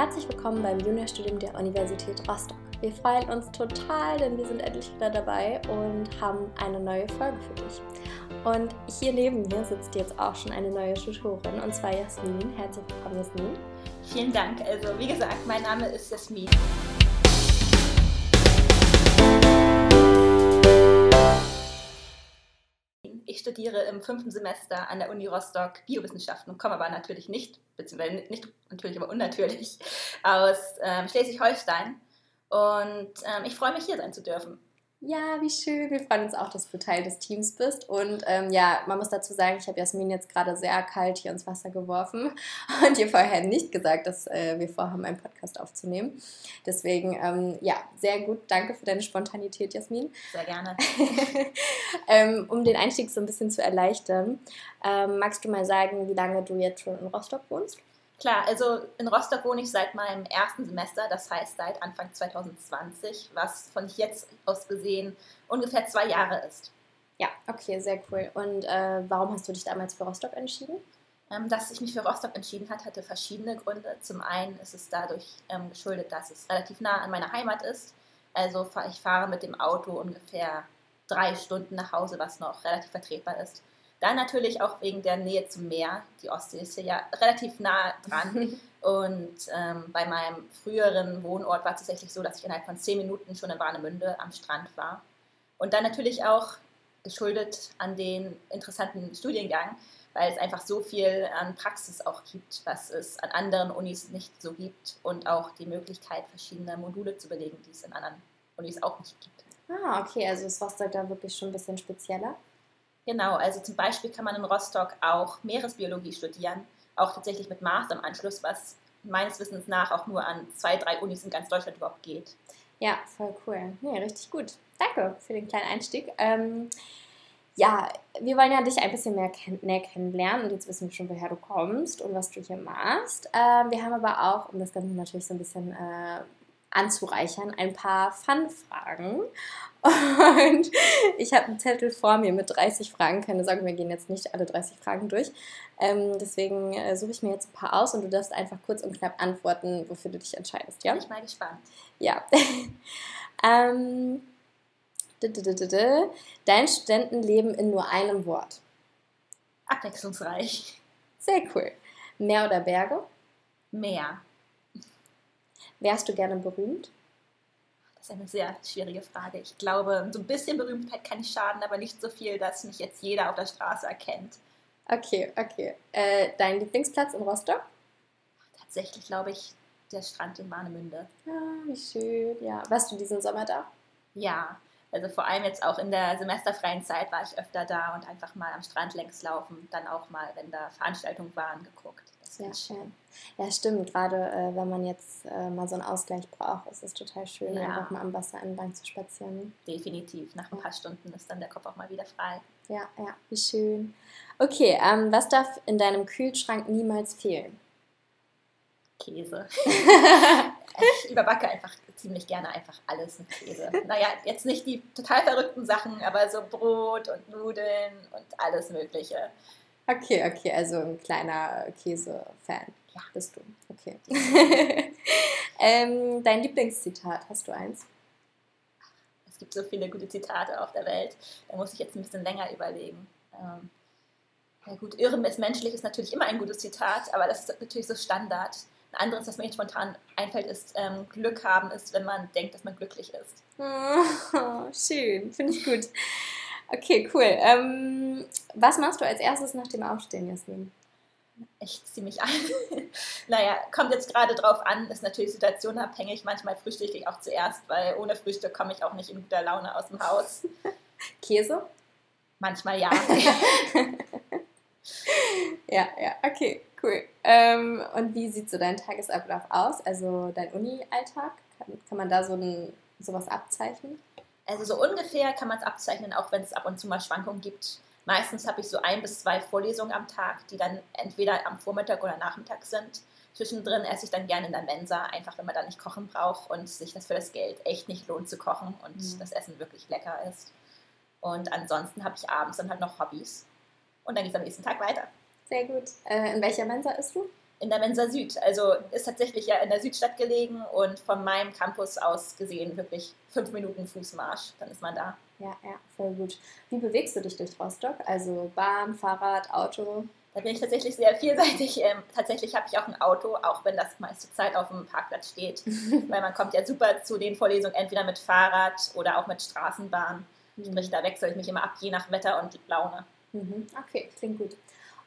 Herzlich willkommen beim Juniorstudium der Universität Rostock. Wir freuen uns total, denn wir sind endlich wieder dabei und haben eine neue Folge für dich. Und hier neben mir sitzt jetzt auch schon eine neue Tutorin und zwar Jasmin. Herzlich willkommen, Jasmin. Vielen Dank. Also, wie gesagt, mein Name ist Jasmin. Ich studiere im fünften Semester an der Uni Rostock Biowissenschaften und komme aber natürlich nicht, beziehungsweise nicht natürlich, aber unnatürlich, aus ähm, Schleswig-Holstein. Und ähm, ich freue mich, hier sein zu dürfen. Ja, wie schön. Wir freuen uns auch, dass du Teil des Teams bist. Und ähm, ja, man muss dazu sagen, ich habe Jasmin jetzt gerade sehr kalt hier ins Wasser geworfen und ihr vorher nicht gesagt, dass äh, wir vorhaben, einen Podcast aufzunehmen. Deswegen, ähm, ja, sehr gut. Danke für deine Spontanität, Jasmin. Sehr gerne. ähm, um den Einstieg so ein bisschen zu erleichtern, ähm, magst du mal sagen, wie lange du jetzt schon in Rostock wohnst? Klar, also in Rostock wohne ich seit meinem ersten Semester, das heißt seit Anfang 2020, was von jetzt aus gesehen ungefähr zwei Jahre ist. Ja, okay, sehr cool. Und äh, warum hast du dich damals für Rostock entschieden? Ähm, dass ich mich für Rostock entschieden hat, hatte verschiedene Gründe. Zum einen ist es dadurch ähm, geschuldet, dass es relativ nah an meiner Heimat ist. Also ich fahre mit dem Auto ungefähr drei Stunden nach Hause, was noch relativ vertretbar ist. Dann natürlich auch wegen der Nähe zum Meer. Die Ostsee ist hier ja relativ nah dran. Und ähm, bei meinem früheren Wohnort war es tatsächlich so, dass ich innerhalb von zehn Minuten schon in Warnemünde am Strand war. Und dann natürlich auch geschuldet an den interessanten Studiengang, weil es einfach so viel an Praxis auch gibt, was es an anderen Unis nicht so gibt und auch die Möglichkeit, verschiedene Module zu belegen, die es in anderen Unis auch nicht gibt. Ah, okay, also ist Rostock da wirklich schon ein bisschen spezieller? Genau, also zum Beispiel kann man in Rostock auch Meeresbiologie studieren, auch tatsächlich mit Master im Anschluss, was meines Wissens nach auch nur an zwei, drei Unis in ganz Deutschland überhaupt geht. Ja, voll cool. Nee, richtig gut. Danke für den kleinen Einstieg. Ähm, ja, wir wollen ja dich ein bisschen mehr kenn näher kennenlernen und jetzt wissen wir schon, woher du kommst und was du hier machst. Ähm, wir haben aber auch, um das Ganze natürlich so ein bisschen äh, anzureichern, ein paar Fun-Fragen. Und ich habe einen Zettel vor mir mit 30 Fragen. Keine Sorge, wir gehen jetzt nicht alle 30 Fragen durch. Ähm, deswegen äh, suche ich mir jetzt ein paar aus und du darfst einfach kurz und knapp antworten, wofür du dich entscheidest. Ja? Bin ich mal gespannt. Ja. ähm, Dein Studentenleben in nur einem Wort. Abwechslungsreich. Sehr cool. Meer oder Berge? Meer. Wärst du gerne berühmt? Das ist eine sehr schwierige Frage. Ich glaube, so ein bisschen Berühmtheit kann nicht schaden, aber nicht so viel, dass mich jetzt jeder auf der Straße erkennt. Okay, okay. Äh, dein Lieblingsplatz in Rostock? Tatsächlich glaube ich der Strand in Warnemünde. Ah, wie schön. Ja. Warst du diesen Sommer da? Ja, also vor allem jetzt auch in der semesterfreien Zeit war ich öfter da und einfach mal am Strand längs laufen, dann auch mal, wenn da Veranstaltungen waren, geguckt. Sehr schön. Ja, stimmt. Gerade äh, wenn man jetzt äh, mal so einen Ausgleich braucht, ist es total schön, ja. einfach mal am Wasser entlang zu spazieren. Definitiv. Nach ein paar Stunden ist dann der Kopf auch mal wieder frei. Ja, ja, wie schön. Okay, ähm, was darf in deinem Kühlschrank niemals fehlen? Käse. ich überbacke einfach ziemlich gerne einfach alles mit Käse. Naja, jetzt nicht die total verrückten Sachen, aber so Brot und Nudeln und alles Mögliche. Okay, okay, also ein kleiner Käse-Fan. Ja. Bist du. Okay. ähm, dein Lieblingszitat, hast du eins? Es gibt so viele gute Zitate auf der Welt. Da muss ich jetzt ein bisschen länger überlegen. Ähm, ja gut, Irren ist menschlich ist natürlich immer ein gutes Zitat, aber das ist natürlich so Standard. Ein anderes, das mir jetzt spontan einfällt, ist, ähm, Glück haben ist, wenn man denkt, dass man glücklich ist. Oh, schön, finde ich gut. Okay, cool. Ähm, was machst du als erstes nach dem Aufstehen, Jasmin? Ich ziehe mich an. naja, kommt jetzt gerade drauf an, ist natürlich situationabhängig. Manchmal frühstücke ich auch zuerst, weil ohne Frühstück komme ich auch nicht in guter Laune aus dem Haus. Käse? Manchmal ja. ja, ja, okay, cool. Ähm, und wie sieht so dein Tagesablauf aus? Also dein Uni-Alltag? Kann, kann man da so ein, sowas abzeichnen? Also so ungefähr kann man es abzeichnen, auch wenn es ab und zu mal Schwankungen gibt. Meistens habe ich so ein bis zwei Vorlesungen am Tag, die dann entweder am Vormittag oder Nachmittag sind. Zwischendrin esse ich dann gerne in der Mensa, einfach wenn man da nicht kochen braucht und sich das für das Geld echt nicht lohnt zu kochen und mhm. das Essen wirklich lecker ist. Und ansonsten habe ich abends dann halt noch Hobbys und dann geht es am nächsten Tag weiter. Sehr gut. Äh, in welcher Mensa isst du? In der Mensa Süd. Also ist tatsächlich ja in der Südstadt gelegen und von meinem Campus aus gesehen wirklich fünf Minuten Fußmarsch, dann ist man da. Ja, ja, voll gut. Wie bewegst du dich durch Rostock? Also Bahn, Fahrrad, Auto? Da bin ich tatsächlich sehr vielseitig. Ähm, tatsächlich habe ich auch ein Auto, auch wenn das meiste Zeit auf dem Parkplatz steht. Weil man kommt ja super zu den Vorlesungen entweder mit Fahrrad oder auch mit Straßenbahn. Mhm. Sprich, da wechsle ich mich immer ab, je nach Wetter und Laune. Mhm. Okay, klingt gut.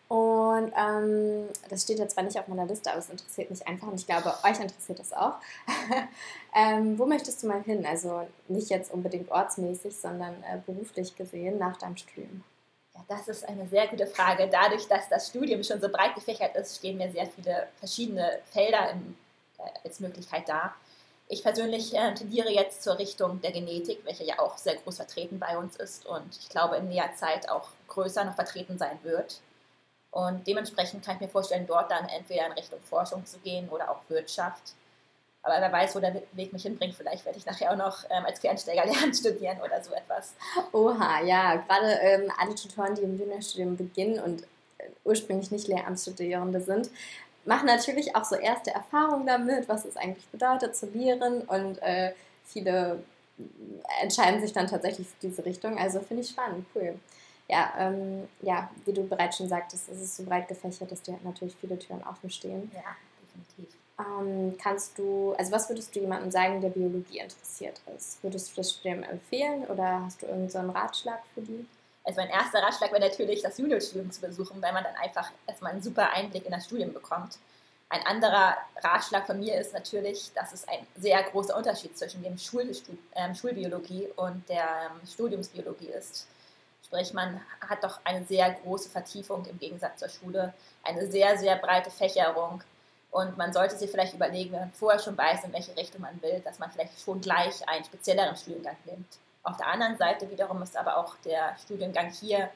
Und ähm, das steht jetzt zwar nicht auf meiner Liste, aber es interessiert mich einfach und ich glaube, euch interessiert das auch. ähm, wo möchtest du mal hin? Also nicht jetzt unbedingt ortsmäßig, sondern äh, beruflich gesehen nach deinem Studium. Ja, das ist eine sehr gute Frage. Dadurch, dass das Studium schon so breit gefächert ist, stehen mir sehr viele verschiedene Felder im, äh, als Möglichkeit da. Ich persönlich äh, tendiere jetzt zur Richtung der Genetik, welche ja auch sehr groß vertreten bei uns ist und ich glaube in näher Zeit auch größer noch vertreten sein wird. Und dementsprechend kann ich mir vorstellen, dort dann entweder in Richtung Forschung zu gehen oder auch Wirtschaft. Aber wer weiß, wo der Weg mich hinbringt. Vielleicht werde ich nachher auch noch ähm, als Quereinsteiger lernen studieren oder so etwas. Oha, ja. Gerade ähm, alle Tutoren, die im Juniorstudium beginnen und äh, ursprünglich nicht Lehramtsstudierende sind, machen natürlich auch so erste Erfahrungen damit, was es eigentlich bedeutet zu lehren. Und äh, viele entscheiden sich dann tatsächlich für diese Richtung. Also finde ich spannend, cool ja, ähm, ja, wie du bereits schon sagtest, es ist so breit gefächert, dass dir natürlich viele Türen offen stehen. Ja, definitiv. Ähm, kannst du, also was würdest du jemandem sagen, der Biologie interessiert ist? Würdest du das Studium empfehlen oder hast du irgendeinen so Ratschlag für die? Also mein erster Ratschlag wäre natürlich, das Juniorstudium zu besuchen, weil man dann einfach erstmal einen super Einblick in das Studium bekommt. Ein anderer Ratschlag von mir ist natürlich, dass es ein sehr großer Unterschied zwischen dem Schul äh, Schulbiologie und der ähm, Studiumsbiologie ist. Sprich, man hat doch eine sehr große Vertiefung im Gegensatz zur Schule, eine sehr, sehr breite Fächerung. Und man sollte sich vielleicht überlegen, wenn man vorher schon weiß, in welche Richtung man will, dass man vielleicht schon gleich einen spezielleren Studiengang nimmt. Auf der anderen Seite wiederum ist aber auch der Studiengang hier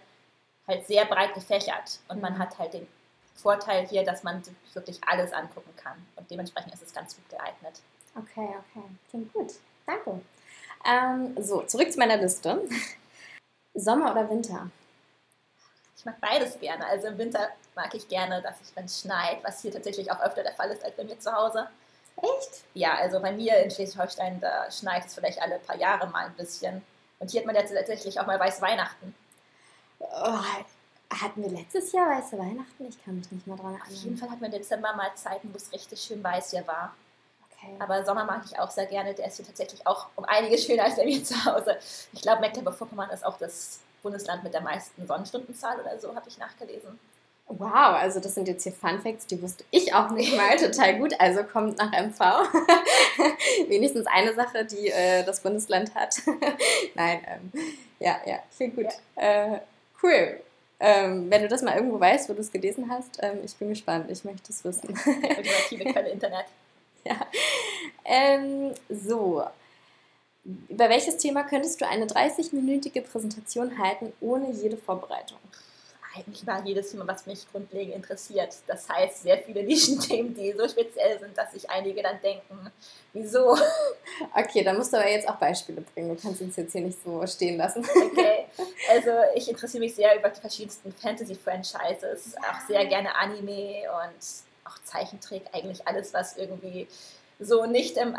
halt sehr breit gefächert und man hat halt den Vorteil hier, dass man wirklich alles angucken kann und dementsprechend ist es ganz gut geeignet. Okay, okay, klingt gut. Danke. Ähm, so, zurück zu meiner Liste. Sommer oder Winter? Ich mag beides gerne. Also im Winter mag ich gerne, dass es, wenn es schneit, was hier tatsächlich auch öfter der Fall ist als bei mir zu Hause. Echt? Ja, also bei mir in Schleswig-Holstein, da schneit es vielleicht alle paar Jahre mal ein bisschen. Und hier hat man ja tatsächlich auch mal weiße Weihnachten. Oh, hatten wir letztes Jahr weiße Weihnachten? Ich kann mich nicht mehr dran erinnern. Auf jeden Fall hatten wir im Dezember mal Zeiten, wo es richtig schön weiß hier war. Okay. Aber Sommer mag ich auch sehr gerne. Der ist hier tatsächlich auch um einiges schöner als bei mir zu Hause. Ich glaube, Mecklenburg-Vorpommern ist auch das Bundesland mit der meisten Sonnenstundenzahl oder so, habe ich nachgelesen. Wow, also das sind jetzt hier Fun Facts, die wusste ich auch nicht mal total gut. Also kommt nach MV. Wenigstens eine Sache, die äh, das Bundesland hat. Nein, ähm, ja, ja, klingt gut. Ja. Äh, cool. Ähm, wenn du das mal irgendwo weißt, wo du es gelesen hast, ähm, ich bin gespannt. Ich möchte es wissen. Ultimative Quelle Internet. Ja. Ähm, so. Über welches Thema könntest du eine 30-minütige Präsentation halten, ohne jede Vorbereitung? Eigentlich mal jedes Thema, was mich grundlegend interessiert. Das heißt, sehr viele Nischenthemen, die so speziell sind, dass sich einige dann denken, wieso? Okay, dann musst du aber jetzt auch Beispiele bringen. Du kannst uns jetzt hier nicht so stehen lassen. Okay, also ich interessiere mich sehr über die verschiedensten Fantasy-Franchises, auch sehr gerne Anime und auch Zeichentrick, eigentlich alles, was irgendwie so nicht im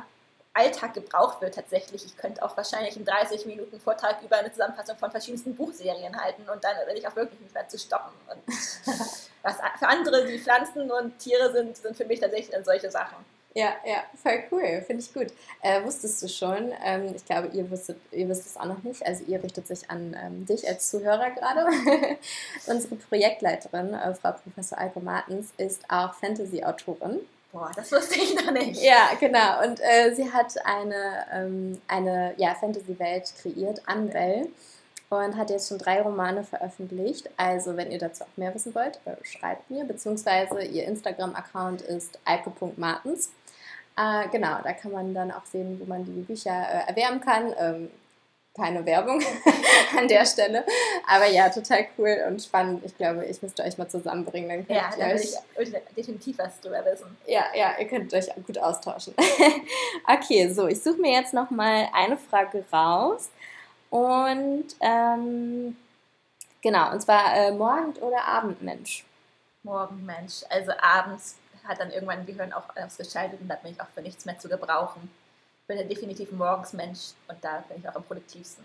Alltag gebraucht wird tatsächlich. Ich könnte auch wahrscheinlich einen 30 Minuten Vortrag über eine Zusammenfassung von verschiedensten Buchserien halten und dann bin ich auch wirklich nicht mehr zu stoppen. Und was für andere, die Pflanzen und Tiere sind, sind für mich tatsächlich dann solche Sachen. Ja, ja, voll cool, finde ich gut. Äh, wusstest du schon, ähm, ich glaube, ihr, wusstet, ihr wisst es auch noch nicht, also ihr richtet sich an ähm, dich als Zuhörer gerade. Unsere Projektleiterin, äh, Frau Professor Alko Martens, ist auch Fantasy-Autorin. Boah, das wusste ich noch nicht. Ja, genau. Und äh, sie hat eine, ähm, eine ja, Fantasy-Welt kreiert, Anbell, und hat jetzt schon drei Romane veröffentlicht. Also, wenn ihr dazu auch mehr wissen wollt, äh, schreibt mir, beziehungsweise ihr Instagram-Account ist alko.martens. Äh, genau, da kann man dann auch sehen, wo man die Bücher äh, erwerben kann. Ähm, keine Werbung an der Stelle. Aber ja, total cool und spannend. Ich glaube, ich müsste euch mal zusammenbringen. Dann könnt ja, da will ich definitiv was drüber wissen. Ja, ja, ihr könnt euch gut austauschen. okay, so, ich suche mir jetzt noch mal eine Frage raus. Und ähm, genau, und zwar äh, Morgen- oder Abendmensch? Morgenmensch. Also abends hat dann irgendwann Gehirn auch ausgeschaltet und da bin ich auch für nichts mehr zu gebrauchen. Ich bin ein definitiv ein Morgensmensch und da bin ich auch am produktivsten.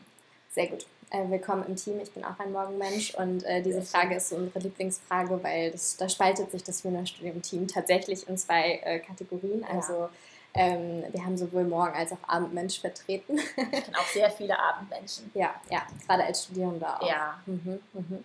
Sehr gut. Äh, willkommen im Team. Ich bin auch ein Morgenmensch und äh, diese Frage ist so unsere Lieblingsfrage, weil das, da spaltet sich das Juniorstudium-Team tatsächlich in zwei äh, Kategorien. Also ja. ähm, wir haben sowohl Morgen- als auch Abendmensch vertreten. Ich kenne auch sehr viele Abendmenschen. Ja, ja, gerade als Studierender auch. Ja. Mhm, mhm.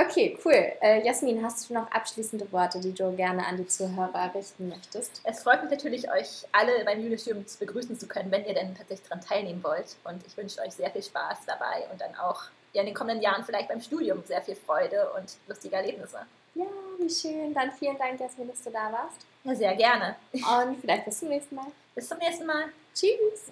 Okay, cool. Äh, Jasmin, hast du noch abschließende Worte, die du gerne an die Zuhörer richten möchtest? Es freut mich natürlich, euch alle beim Julistudium begrüßen zu können, wenn ihr denn tatsächlich daran teilnehmen wollt. Und ich wünsche euch sehr viel Spaß dabei und dann auch ja, in den kommenden Jahren vielleicht beim Studium sehr viel Freude und lustige Erlebnisse. Ja, wie schön. Dann vielen Dank, Jasmin, dass du da warst. Ja, sehr gerne. Und vielleicht bis zum nächsten Mal. Bis zum nächsten Mal. Tschüss.